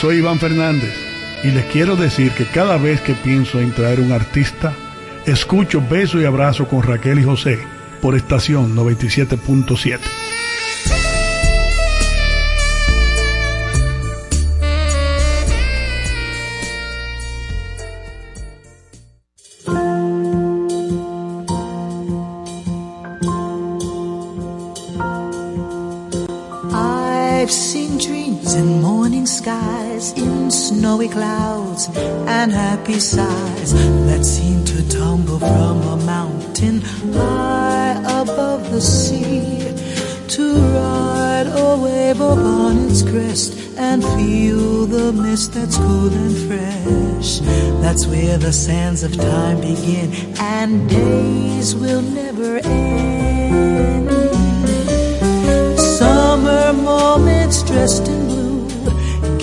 Soy Iván Fernández y les quiero decir que cada vez que pienso en traer un artista, escucho Beso y Abrazo con Raquel y José por estación 97.7. happy sighs that seem to tumble from a mountain high above the sea to ride a wave upon its crest and feel the mist that's cool and fresh. That's where the sands of time begin and days will never end. Summer moments dressed in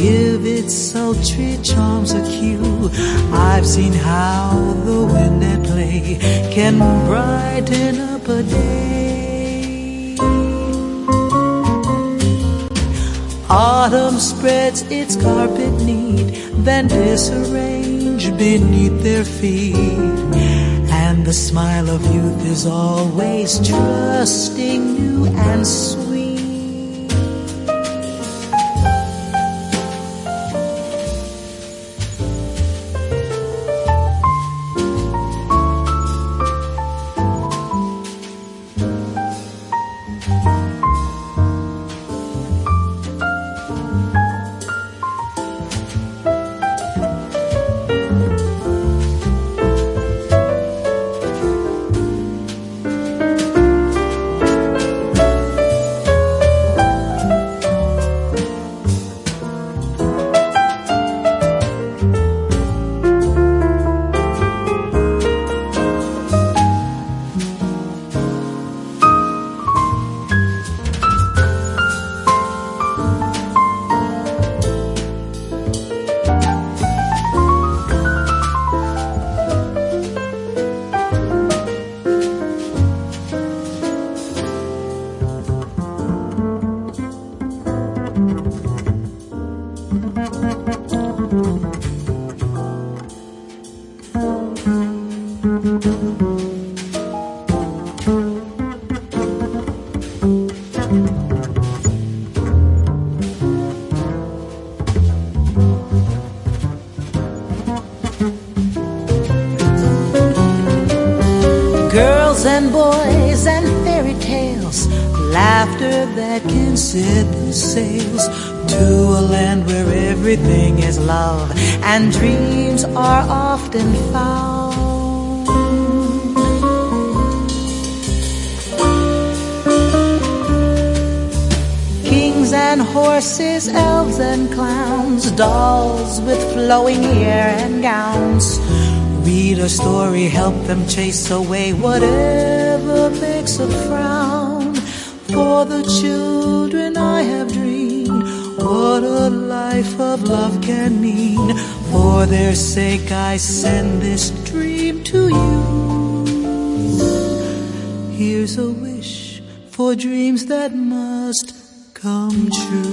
give its sultry charms a cue. I've seen how the wind at play can brighten up a day. Autumn spreads its carpet neat, then disarrange beneath their feet. And the smile of youth is always trusting, new and sweet. Love and dreams are often found. Kings and horses, elves and clowns, dolls with flowing hair and gowns Read a story, help them chase away whatever makes a frown. For the children I have dreamed, what a life of love can mean. For their sake I send this dream to you. Here's a wish for dreams that must come true.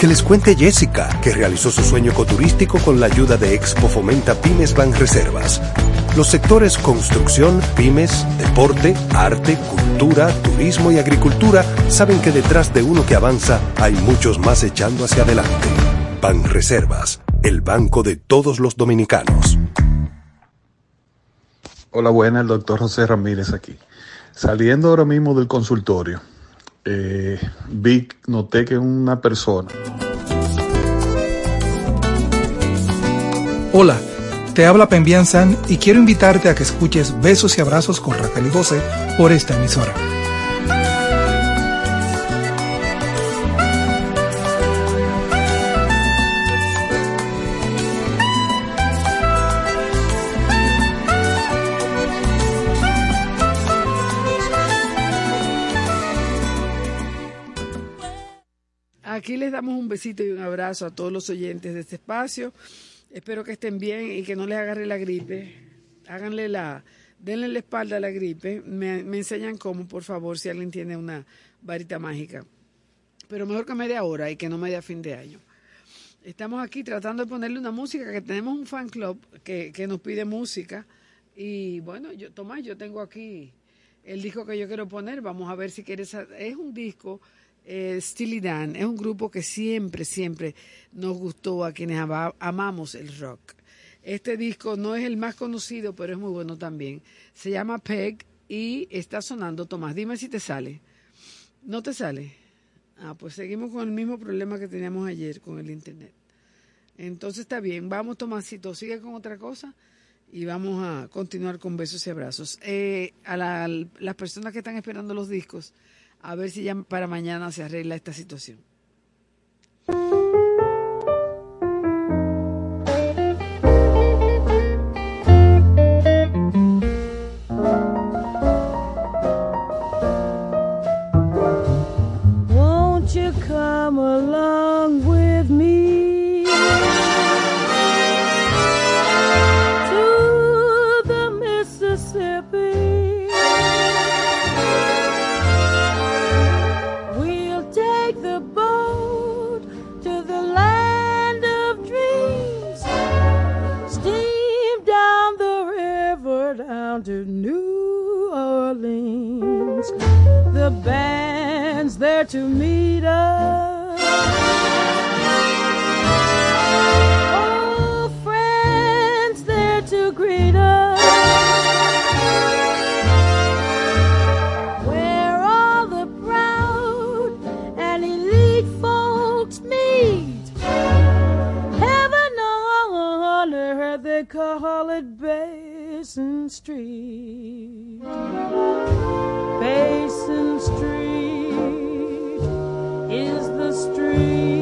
Que les cuente Jessica, que realizó su sueño ecoturístico con la ayuda de Expo Fomenta Pymes Banreservas. Los sectores construcción, pymes, deporte, arte, cultura, turismo y agricultura saben que detrás de uno que avanza hay muchos más echando hacia adelante. Pan Reservas, el banco de todos los dominicanos. Hola, buena, el doctor José Ramírez aquí. Saliendo ahora mismo del consultorio, eh, vi, noté que una persona. Hola. Te habla Pembian San y quiero invitarte a que escuches Besos y Abrazos con Raquel y por esta emisora. Un besito y un abrazo a todos los oyentes de este espacio. Espero que estén bien y que no les agarre la gripe. Háganle la, denle la espalda a la gripe. Me, me enseñan cómo, por favor, si alguien tiene una varita mágica. Pero mejor que media hora y que no media fin de año. Estamos aquí tratando de ponerle una música, que tenemos un fan club que, que nos pide música. Y bueno, yo, Tomás, yo tengo aquí el disco que yo quiero poner. Vamos a ver si quieres. Es un disco eh, Steely Dan es un grupo que siempre, siempre nos gustó a quienes amamos el rock. Este disco no es el más conocido, pero es muy bueno también. Se llama Peg y está sonando. Tomás, dime si te sale. ¿No te sale? Ah, pues seguimos con el mismo problema que teníamos ayer con el internet. Entonces está bien, vamos Tomásito, sigue con otra cosa y vamos a continuar con besos y abrazos. Eh, a las personas que están esperando los discos, a ver si ya para mañana se arregla esta situación. to meet us. Oh, friends there to greet us. Where all the proud and elite folks meet. Heaven on earth, they call it Basin Street. Basin Street is the stream.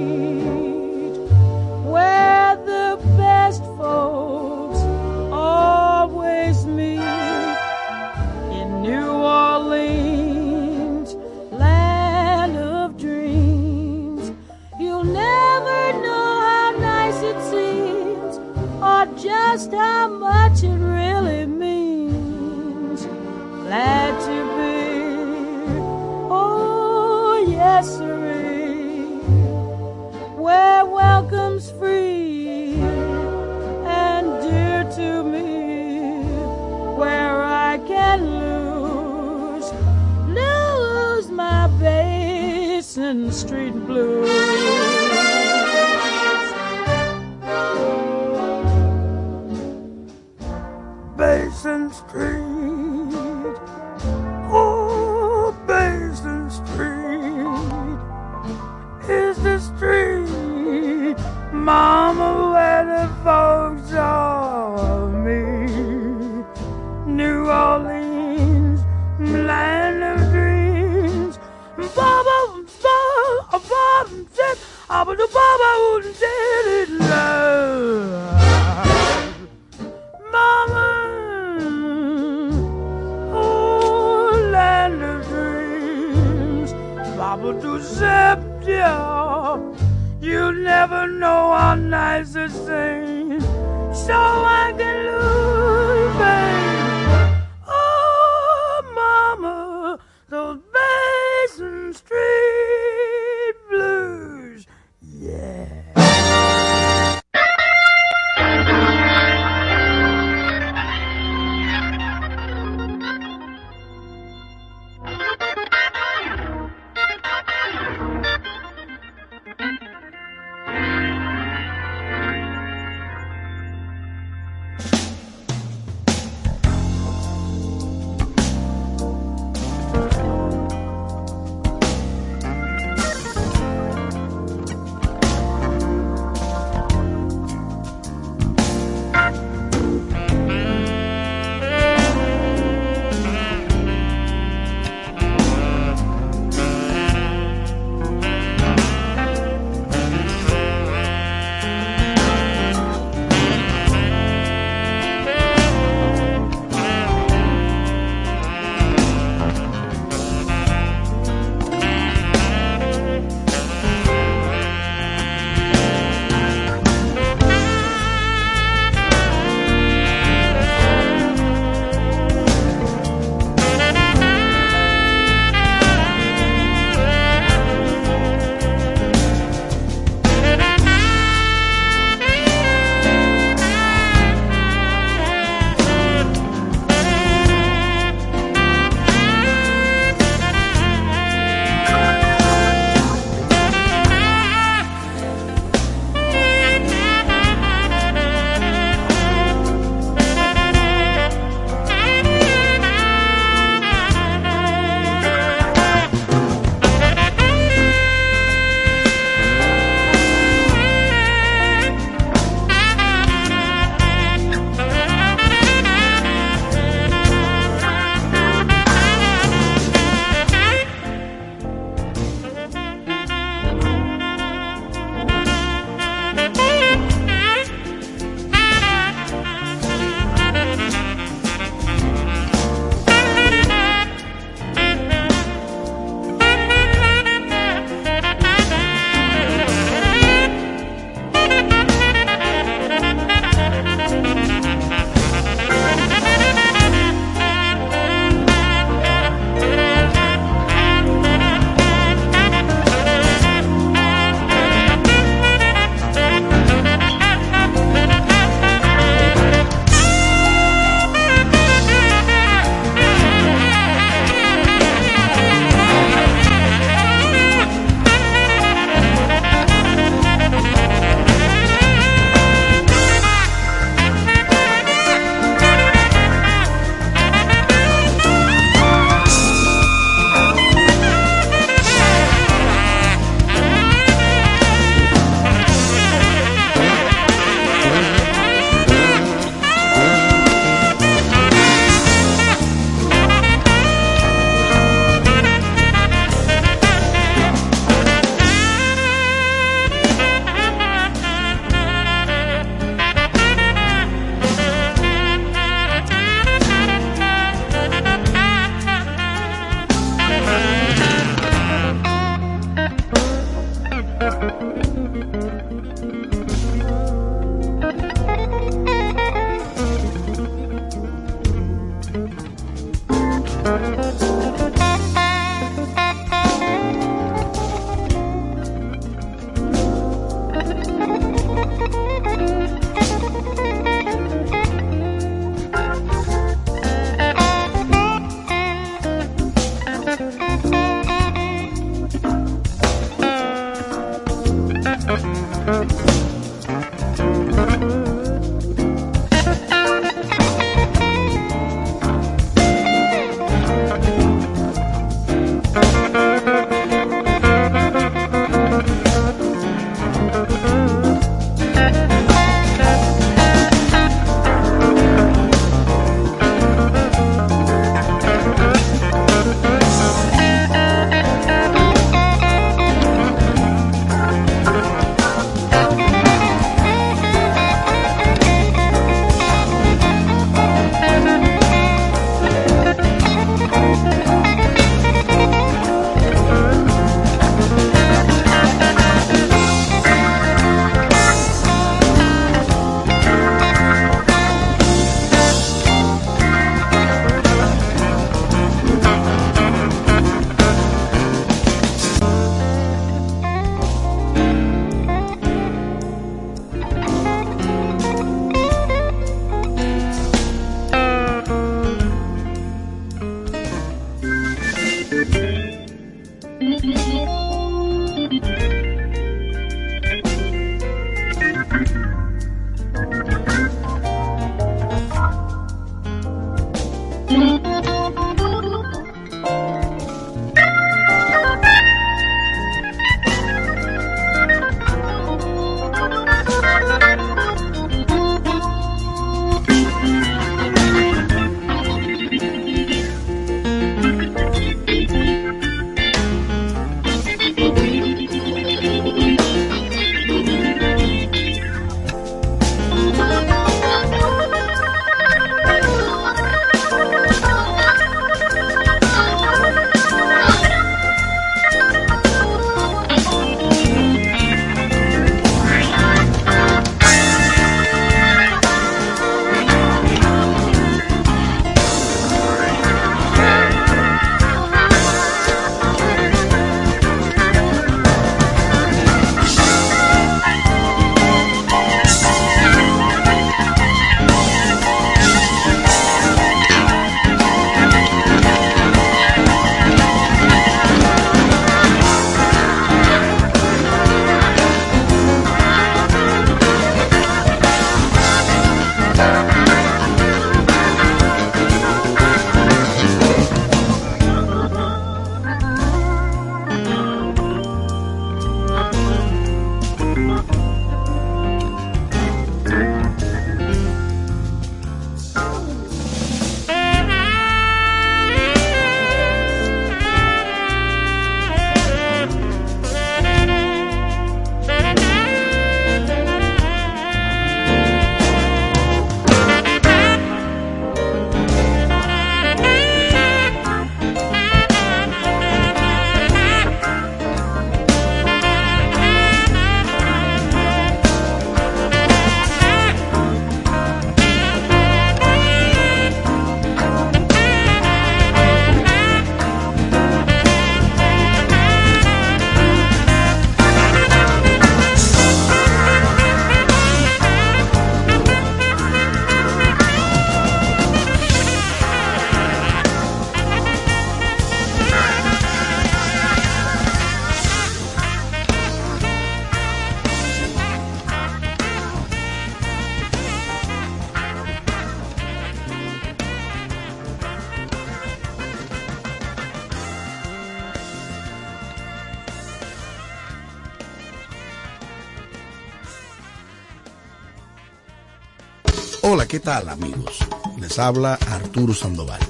¿Qué tal amigos? Les habla Arturo Sandoval,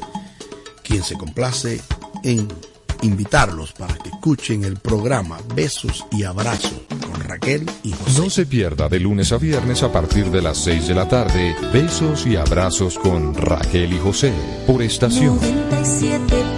quien se complace en invitarlos para que escuchen el programa Besos y Abrazos con Raquel y José. No se pierda de lunes a viernes a partir de las 6 de la tarde Besos y Abrazos con Raquel y José por estación. 97.7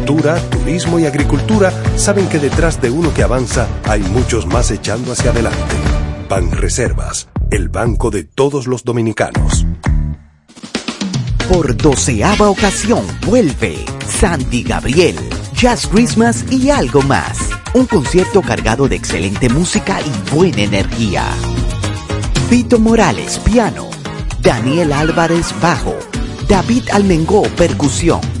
turismo y agricultura saben que detrás de uno que avanza hay muchos más echando hacia adelante. Banreservas, el banco de todos los dominicanos. Por doceava ocasión vuelve Sandy Gabriel, Jazz Christmas y algo más. Un concierto cargado de excelente música y buena energía. Vito Morales, piano. Daniel Álvarez, bajo. David Almengó, percusión.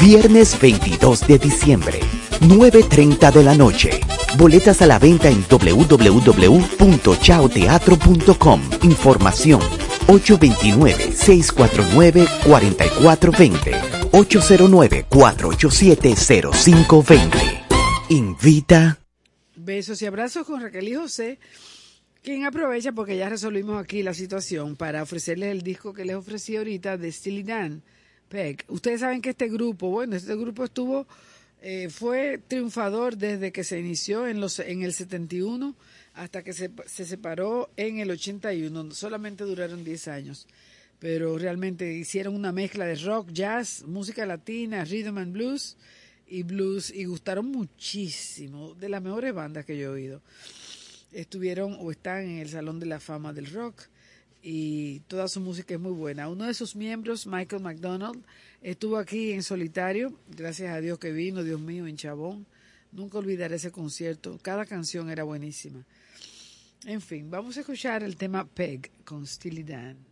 Viernes 22 de diciembre, 9.30 de la noche. Boletas a la venta en www.chaoteatro.com. Información 829-649-4420. 809-487-0520. Invita. Besos y abrazos con Raquel y José. Quien aprovecha porque ya resolvimos aquí la situación para ofrecerles el disco que les ofrecí ahorita de Steely Dan, Ustedes saben que este grupo, bueno, este grupo estuvo, eh, fue triunfador desde que se inició en, los, en el 71 hasta que se, se separó en el 81. Solamente duraron 10 años pero realmente hicieron una mezcla de rock, jazz, música latina, rhythm and blues y blues y gustaron muchísimo, de las mejores bandas que yo he oído. Estuvieron o están en el Salón de la Fama del Rock y toda su música es muy buena. Uno de sus miembros, Michael McDonald, estuvo aquí en solitario, gracias a Dios que vino, Dios mío, en Chabón. Nunca olvidaré ese concierto, cada canción era buenísima. En fin, vamos a escuchar el tema Peg con Steely Dan.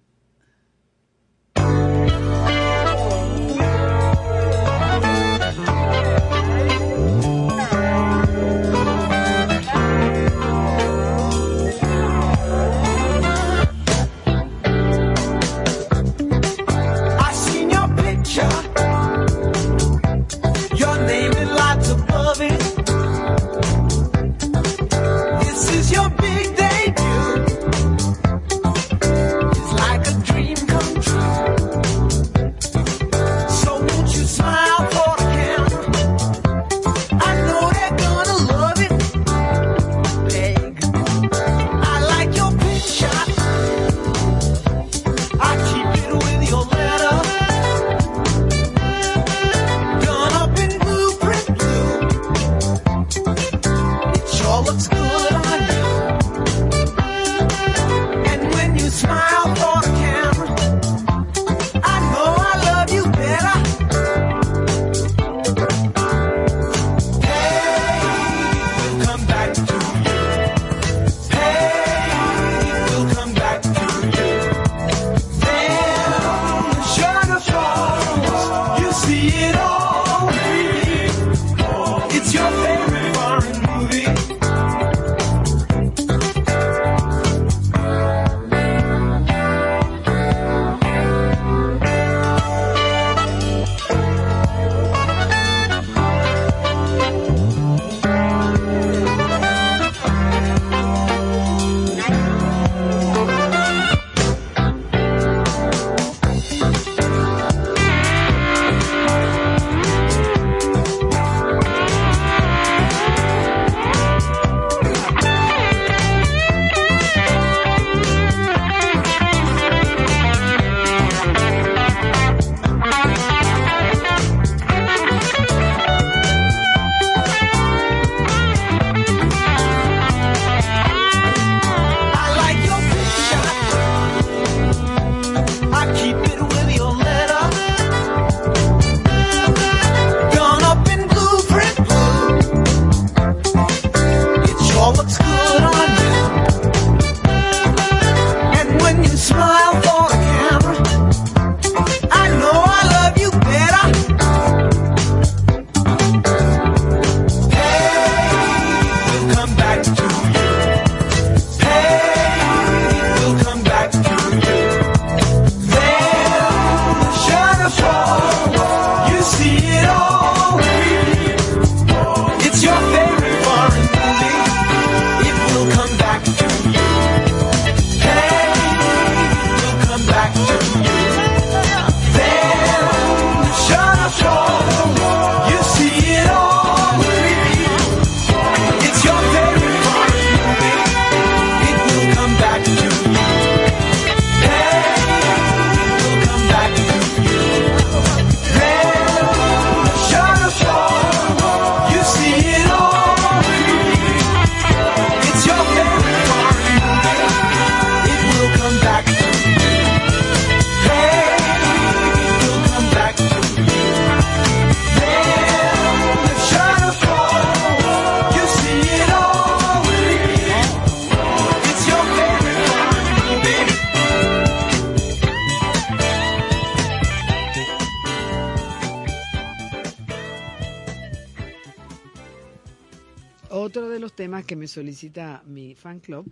Solicita mi fan club,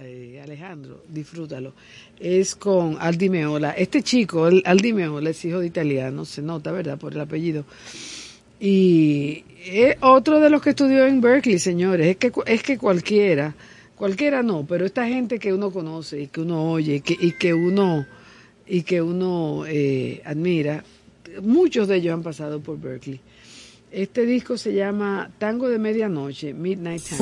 eh, Alejandro, disfrútalo, es con Aldi Meola. Este chico, Aldi Meola, es hijo de italiano, se nota, ¿verdad?, por el apellido. Y es otro de los que estudió en Berkeley, señores. Es que, es que cualquiera, Cualquiera no, pero esta gente que uno conoce y que uno oye y que, y que uno y que uno eh, admira, muchos de ellos han pasado por Berkeley. Este disco se llama Tango de Medianoche, Midnight Tango.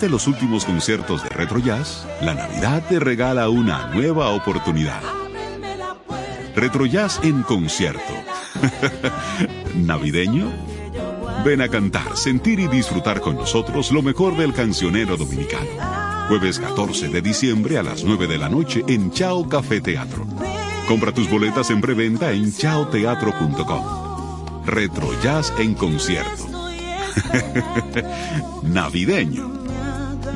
Perdiste los últimos conciertos de Retro Jazz, la Navidad te regala una nueva oportunidad. Retro Jazz en concierto. ¿Navideño? Ven a cantar, sentir y disfrutar con nosotros lo mejor del cancionero dominicano. Jueves 14 de diciembre a las 9 de la noche en Chao Café Teatro. Compra tus boletas en preventa en chaoteatro.com. Retro Jazz en concierto. Navideño.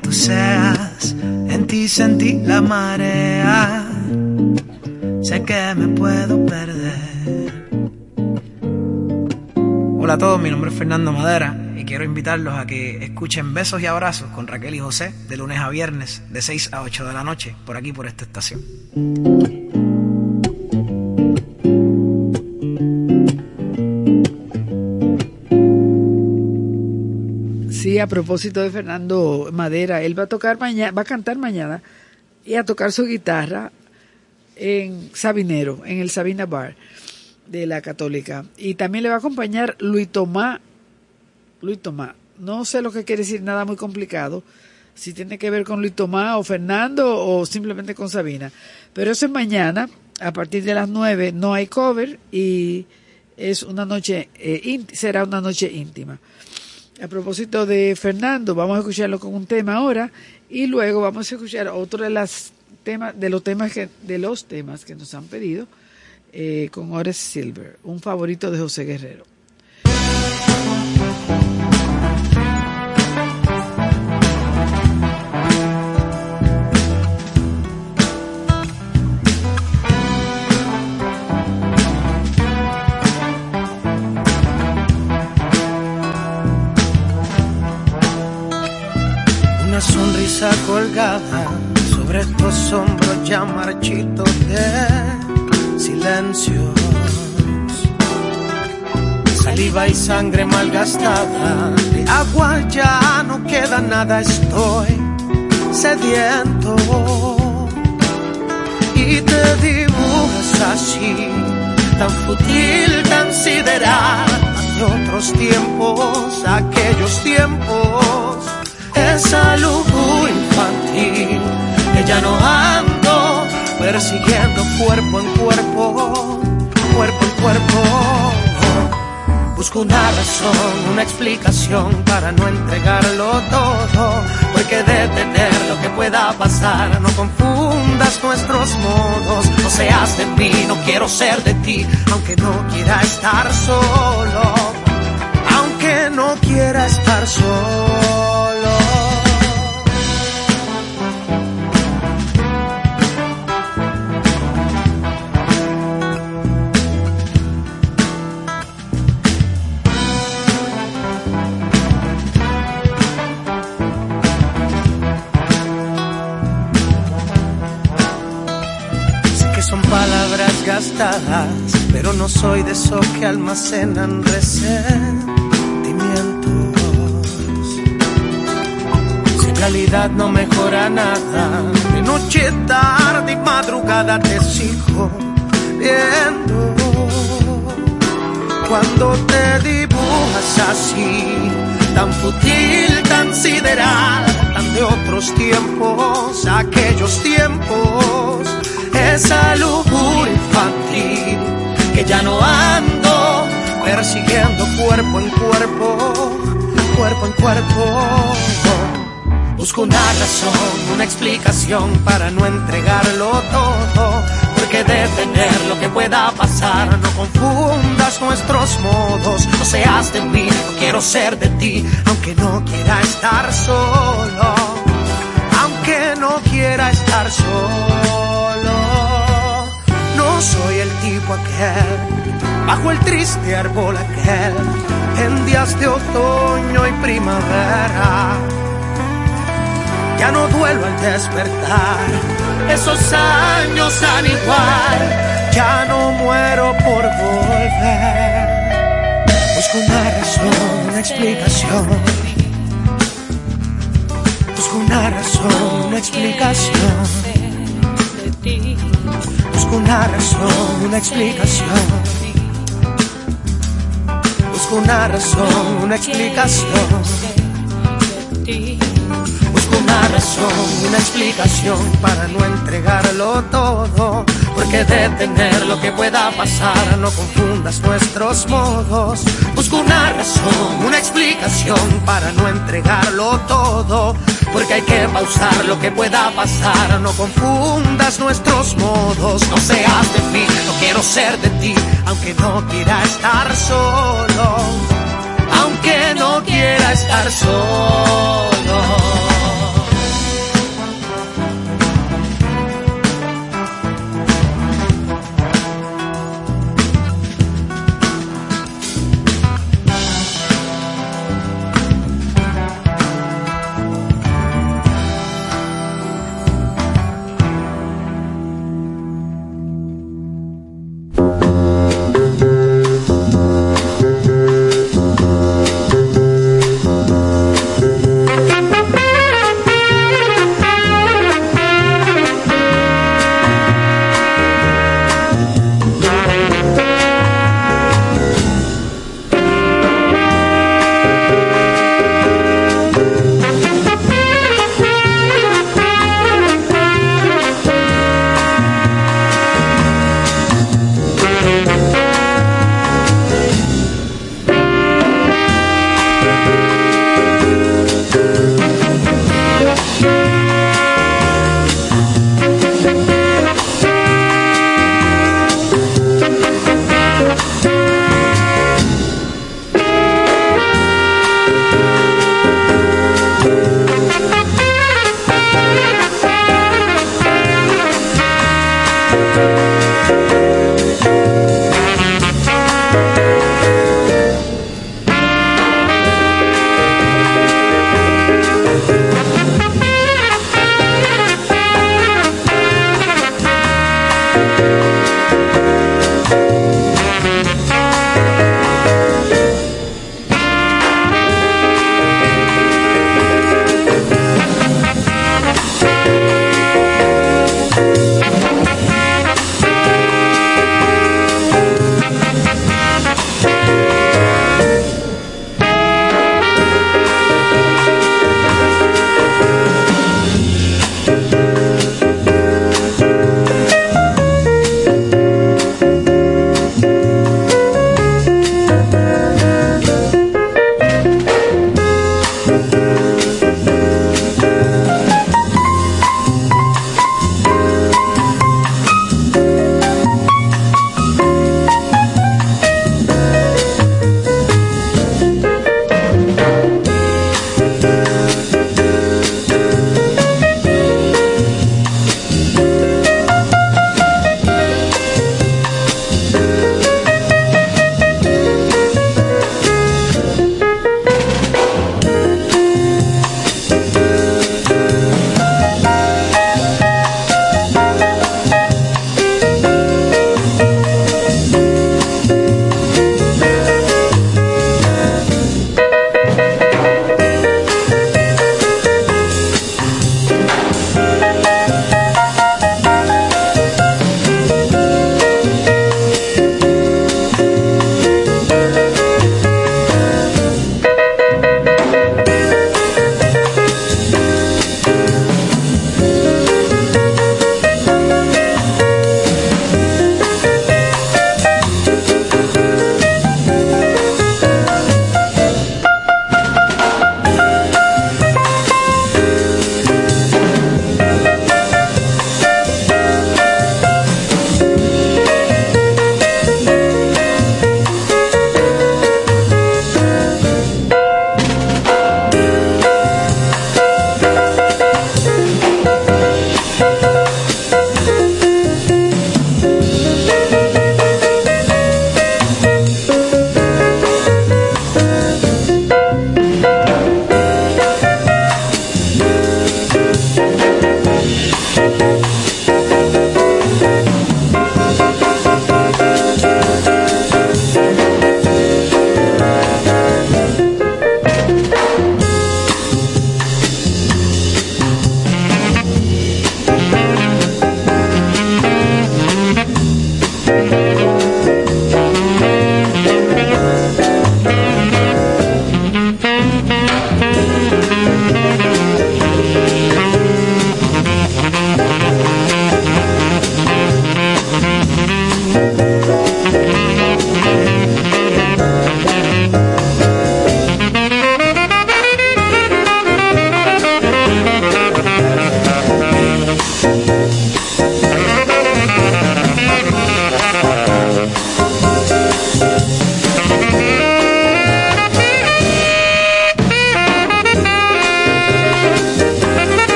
Tú seas, en ti sentí la marea. Sé que me puedo perder. Hola a todos, mi nombre es Fernando Madera y quiero invitarlos a que escuchen Besos y Abrazos con Raquel y José de lunes a viernes de 6 a 8 de la noche por aquí por esta estación. A propósito de Fernando Madera, él va a tocar mañana, va a cantar mañana y a tocar su guitarra en Sabinero, en el Sabina Bar de la Católica. Y también le va a acompañar Luis Tomás. Luis Tomás, no sé lo que quiere decir, nada muy complicado, si tiene que ver con Luis Tomás o Fernando o simplemente con Sabina. Pero eso es mañana, a partir de las 9, no hay cover y es una noche, eh, será una noche íntima. A propósito de Fernando, vamos a escucharlo con un tema ahora y luego vamos a escuchar otro de las temas, de los temas que, de los temas que nos han pedido eh, con Ores Silver, un favorito de José Guerrero. Colgada sobre estos hombros ya marchitos de silencios. Saliva y sangre malgastada, de agua ya no queda nada, estoy sediento. Y te dibujas así, tan fútil, tan sideral, de otros tiempos, aquellos tiempos esa luz infantil que ya no ando persiguiendo cuerpo en cuerpo, cuerpo en cuerpo. Busco una razón, una explicación para no entregarlo todo, porque detener lo que pueda pasar, no confundas nuestros modos, no seas de mí, no quiero ser de ti, aunque no quiera estar solo, aunque no quiera estar solo. Pero no soy de esos que almacenan resentimientos. Si en realidad no mejora nada, de noche, tarde y madrugada te sigo viendo. Cuando te dibujas así, tan fútil, tan sideral, tan de otros tiempos, aquellos tiempos, esa lujura infantil que ya no ando persiguiendo cuerpo en cuerpo, cuerpo en cuerpo. Busco una razón, una explicación para no entregarlo todo. Porque detener lo que pueda pasar, no confundas nuestros modos. No seas de mí, no quiero ser de ti, aunque no quiera estar solo. Aunque no quiera estar solo. Soy el tipo aquel, bajo el triste árbol aquel, en días de otoño y primavera ya no duelo al despertar. Esos años dan igual, ya no muero por volver. Busco una razón, una explicación. Busco una razón, una explicación. Busco una razón, una explicación. Busco una razón, una explicación una razón, una explicación para no entregarlo todo. Porque detener lo que pueda pasar, no confundas nuestros modos. Busco una razón, una explicación para no entregarlo todo. Porque hay que pausar lo que pueda pasar, no confundas nuestros modos. No seas de mí, no quiero ser de ti, aunque no quiera estar solo. Aunque no quiera estar solo.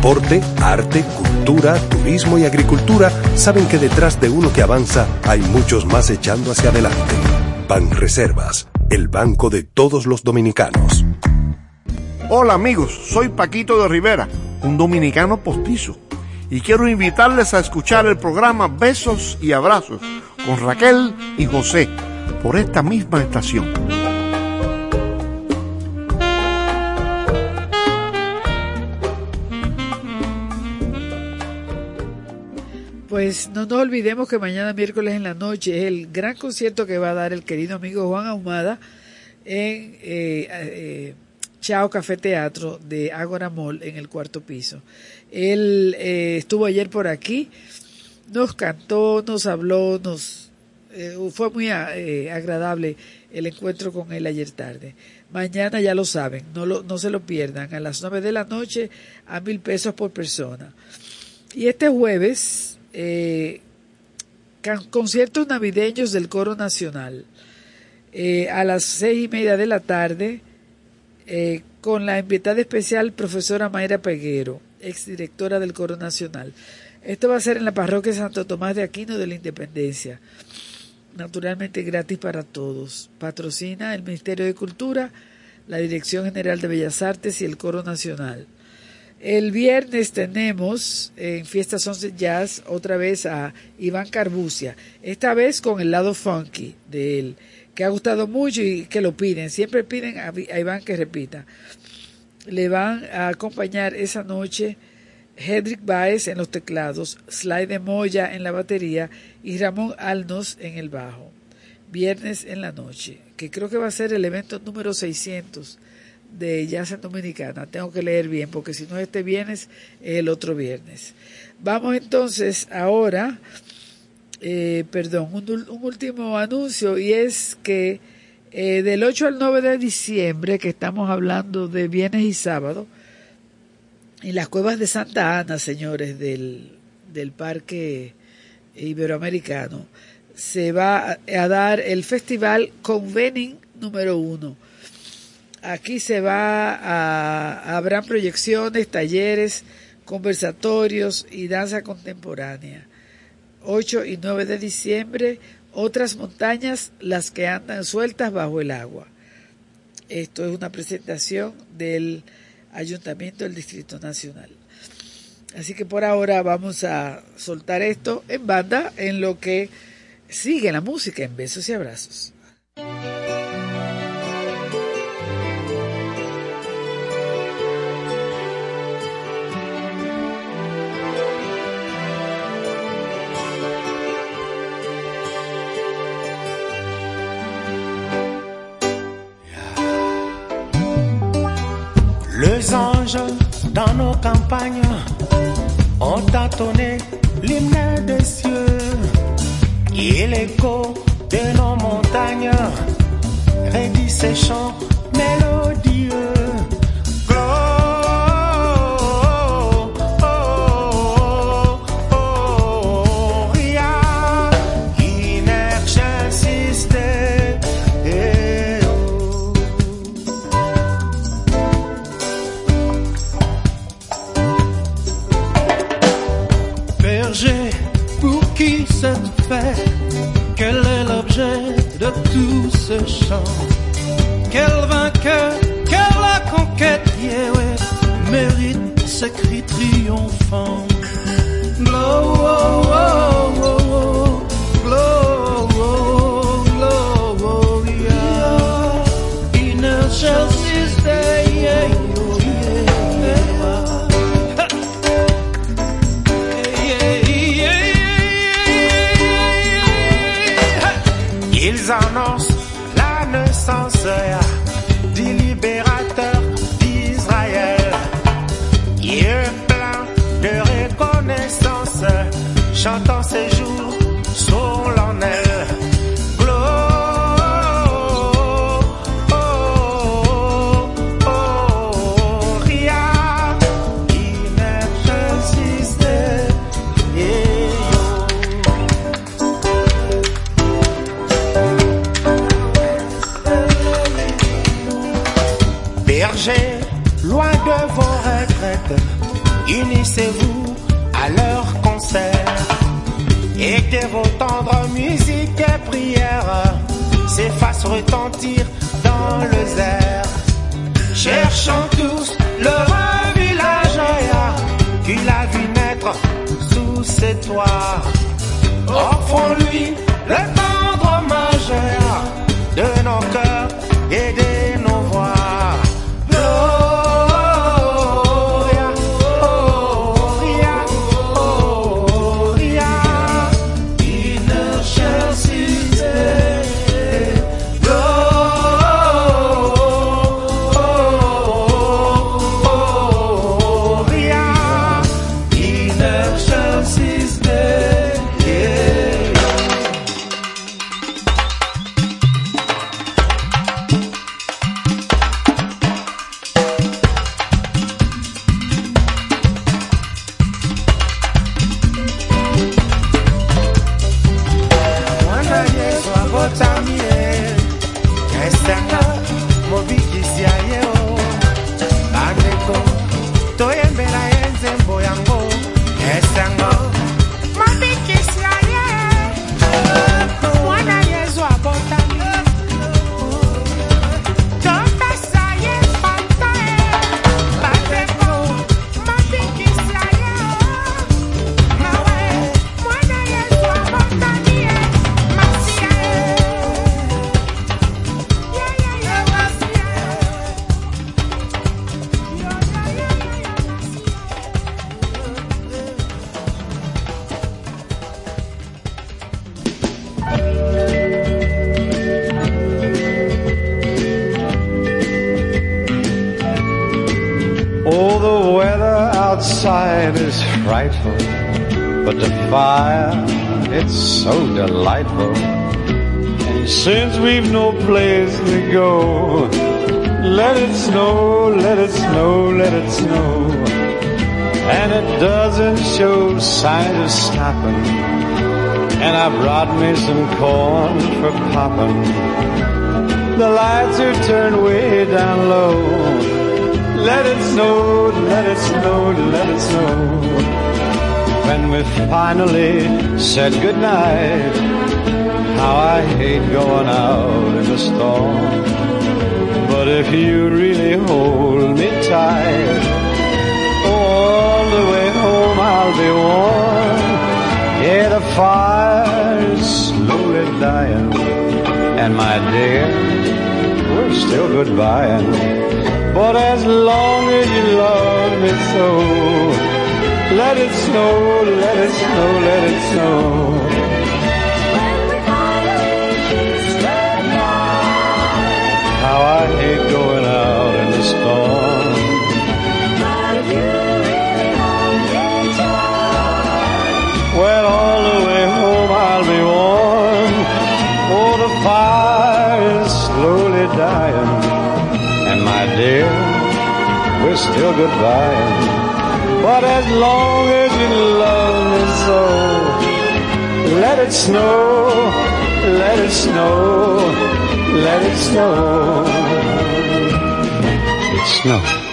deporte, arte, cultura, turismo y agricultura saben que detrás de uno que avanza hay muchos más echando hacia adelante. Banreservas, el banco de todos los dominicanos. Hola amigos, soy Paquito de Rivera, un dominicano postizo, y quiero invitarles a escuchar el programa Besos y Abrazos con Raquel y José por esta misma estación. No nos olvidemos que mañana miércoles en la noche es el gran concierto que va a dar el querido amigo Juan Ahumada en eh, eh, Chao Café Teatro de Ágora Mall en el cuarto piso. Él eh, estuvo ayer por aquí, nos cantó, nos habló, nos fue muy agradable el encuentro con él ayer tarde. Mañana ya lo saben, no, lo, no se lo pierdan, a las nueve de la noche a mil pesos por persona. Y este jueves, eh, conciertos navideños del Coro Nacional. Eh, a las seis y media de la tarde, eh, con la invitada especial profesora Mayra Peguero, exdirectora del Coro Nacional. Esto va a ser en la parroquia Santo Tomás de Aquino de la Independencia. Naturalmente gratis para todos. Patrocina el Ministerio de Cultura, la Dirección General de Bellas Artes y el Coro Nacional. El viernes tenemos en Fiestas 11 Jazz otra vez a Iván Carbucia, esta vez con el lado funky de él, que ha gustado mucho y que lo piden. Siempre piden a, a Iván que repita. Le van a acompañar esa noche Hedrick Baez en los teclados, Sly de Moya en la batería y Ramón Alnos en el bajo. Viernes en la noche, que creo que va a ser el evento número 600 de Jazz en Dominicana. Tengo que leer bien, porque si no es este viernes, es el otro viernes. Vamos entonces ahora, eh, perdón, un, un, último anuncio y es que eh, del 8 al 9 de diciembre, que estamos hablando de viernes y sábado, en las cuevas de Santa Ana, señores, del, del parque iberoamericano, se va a dar el festival Convening número uno. Aquí se va a, habrán proyecciones, talleres, conversatorios y danza contemporánea. 8 y 9 de diciembre, otras montañas, las que andan sueltas bajo el agua. Esto es una presentación del Ayuntamiento del Distrito Nacional. Así que por ahora vamos a soltar esto en banda en lo que sigue la música en besos y abrazos. Dans nos campagnes ont tâtonné l'hymne des cieux et l'écho de nos montagnes redit ses chants mélodieux. Quel vainqueur, quelle la conquête yeah, mérite ce cri triomphant Glow, oh, oh, oh, oh, chantant ses jours solennels. Gloria in excelsis Deo. Bergers, loin de vos retraites, unissez-vous retentir dans le air. Cherchons tous le village qu'il a vu naître sous ses toits. Offrons-lui le We finally said goodnight, how I hate going out in the storm. But if you really hold me tight, all the way home I'll be warm. Yeah, the fire's slowly dying, and my dear, we're still goodbying. But as long as you love me so, let it snow, let it snow, let it snow. How I hate going out in the storm. Well, all the way home I'll be warm. Oh, the fire is slowly dying. And my dear, we're still goodbye. But as long as you love me so, let it snow, let it snow, let it snow. It snow.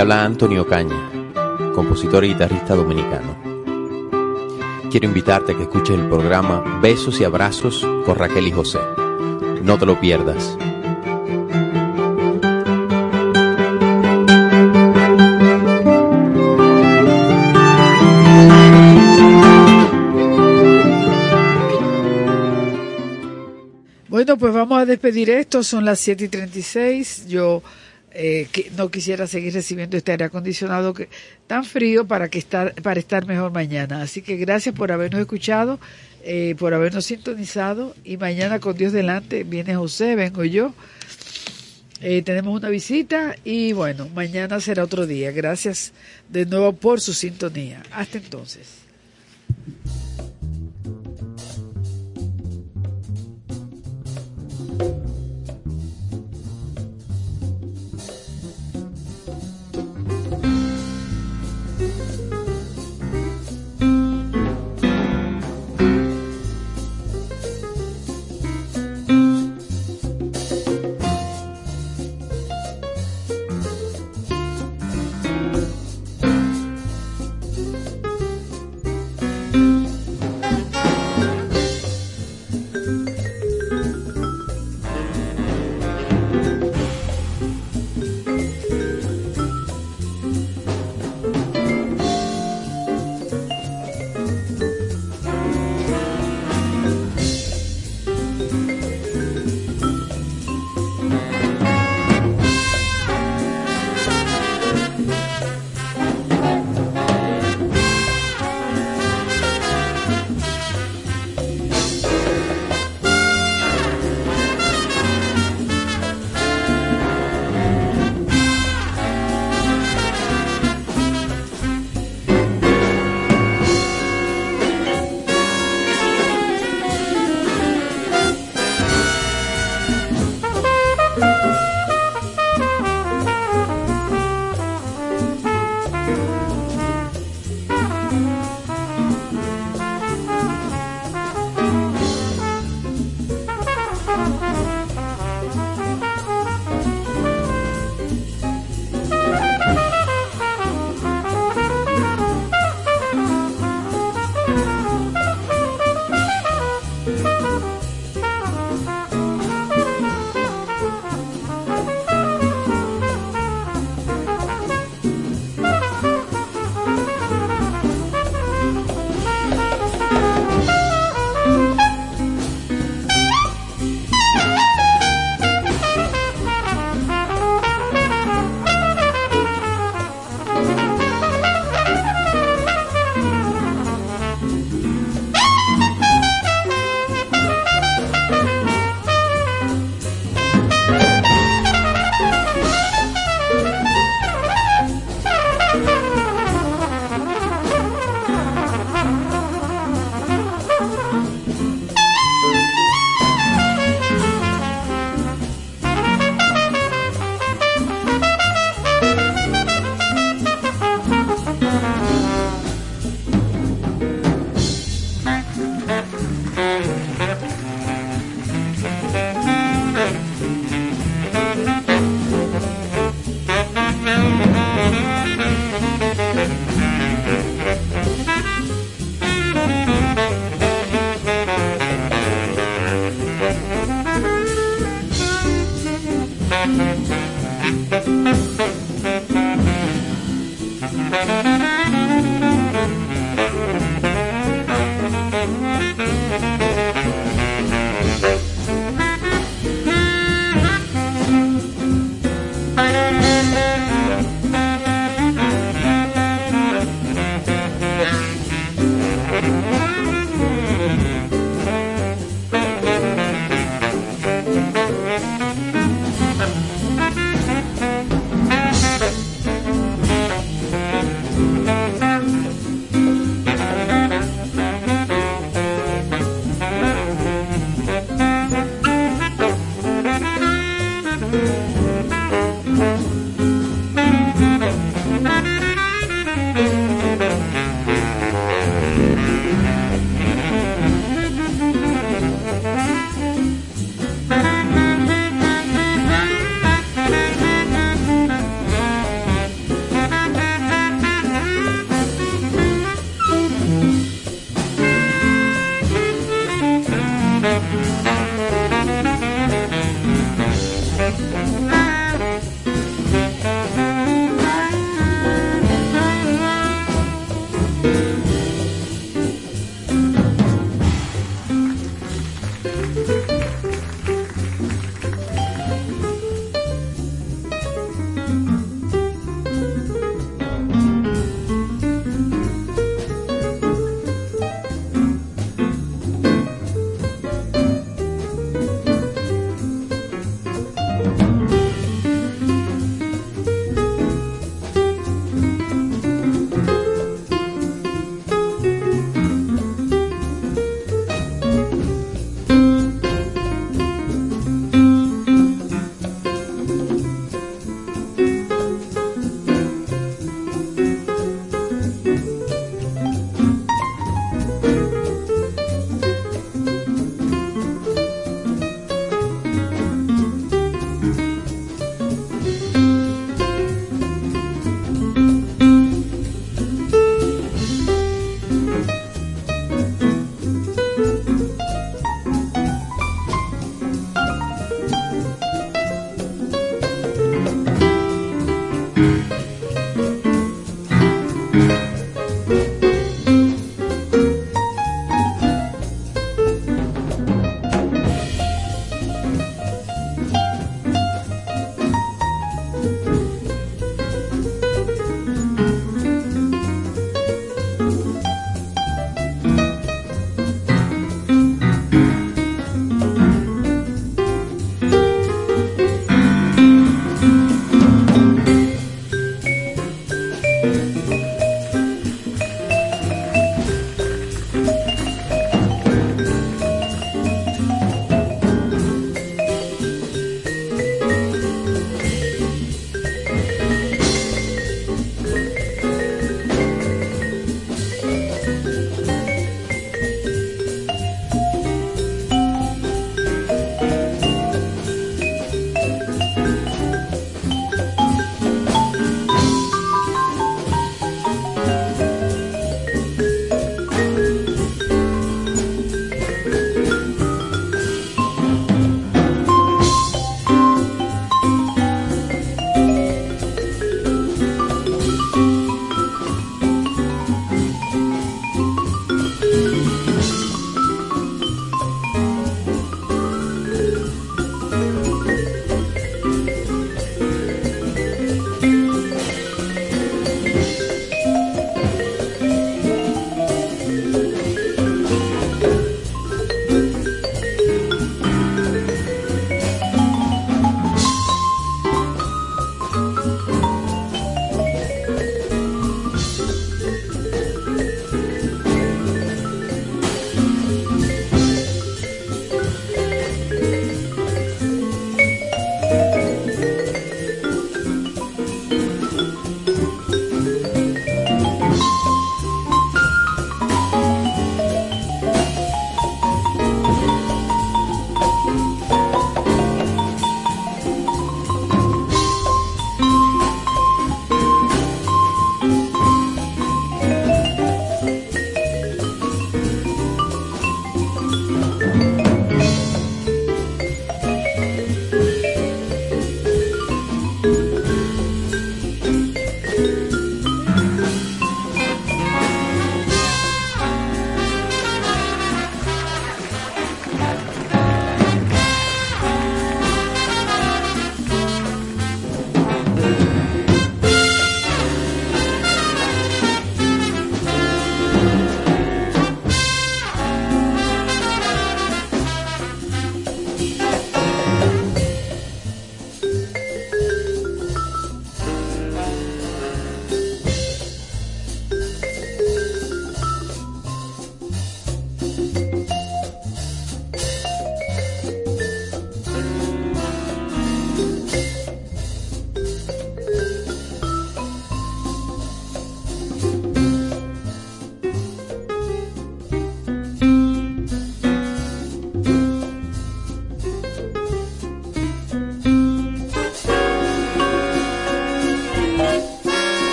Habla Antonio Caña, compositor y guitarrista dominicano. Quiero invitarte a que escuches el programa Besos y Abrazos con Raquel y José. No te lo pierdas. Bueno, pues vamos a despedir esto. Son las 7 y 36. Yo eh, que no quisiera seguir recibiendo este aire acondicionado que, tan frío para, que estar, para estar mejor mañana. Así que gracias por habernos escuchado, eh, por habernos sintonizado. Y mañana, con Dios delante, viene José, vengo yo. Eh, tenemos una visita y bueno, mañana será otro día. Gracias de nuevo por su sintonía. Hasta entonces.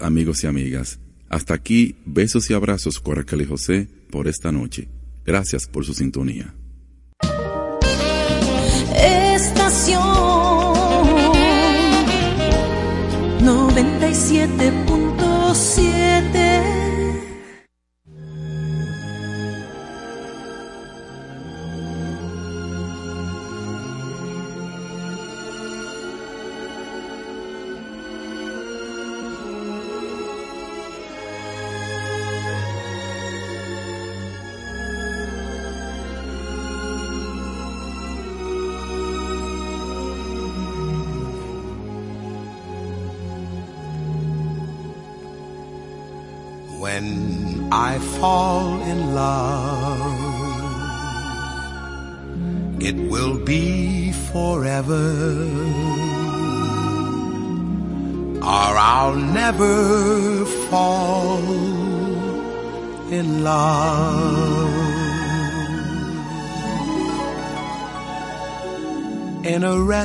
Amigos y amigas. Hasta aquí, besos y abrazos y José por esta noche. Gracias por su sintonía. Estación 97.7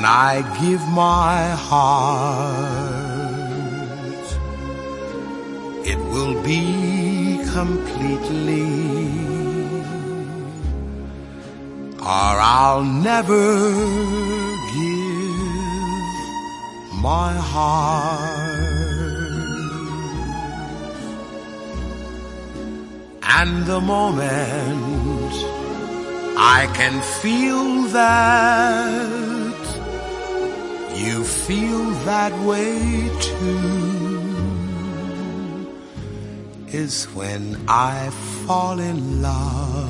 When I give my heart, it will be completely, or I'll never give my heart. And the moment I can feel that feel that way too is when I fall in love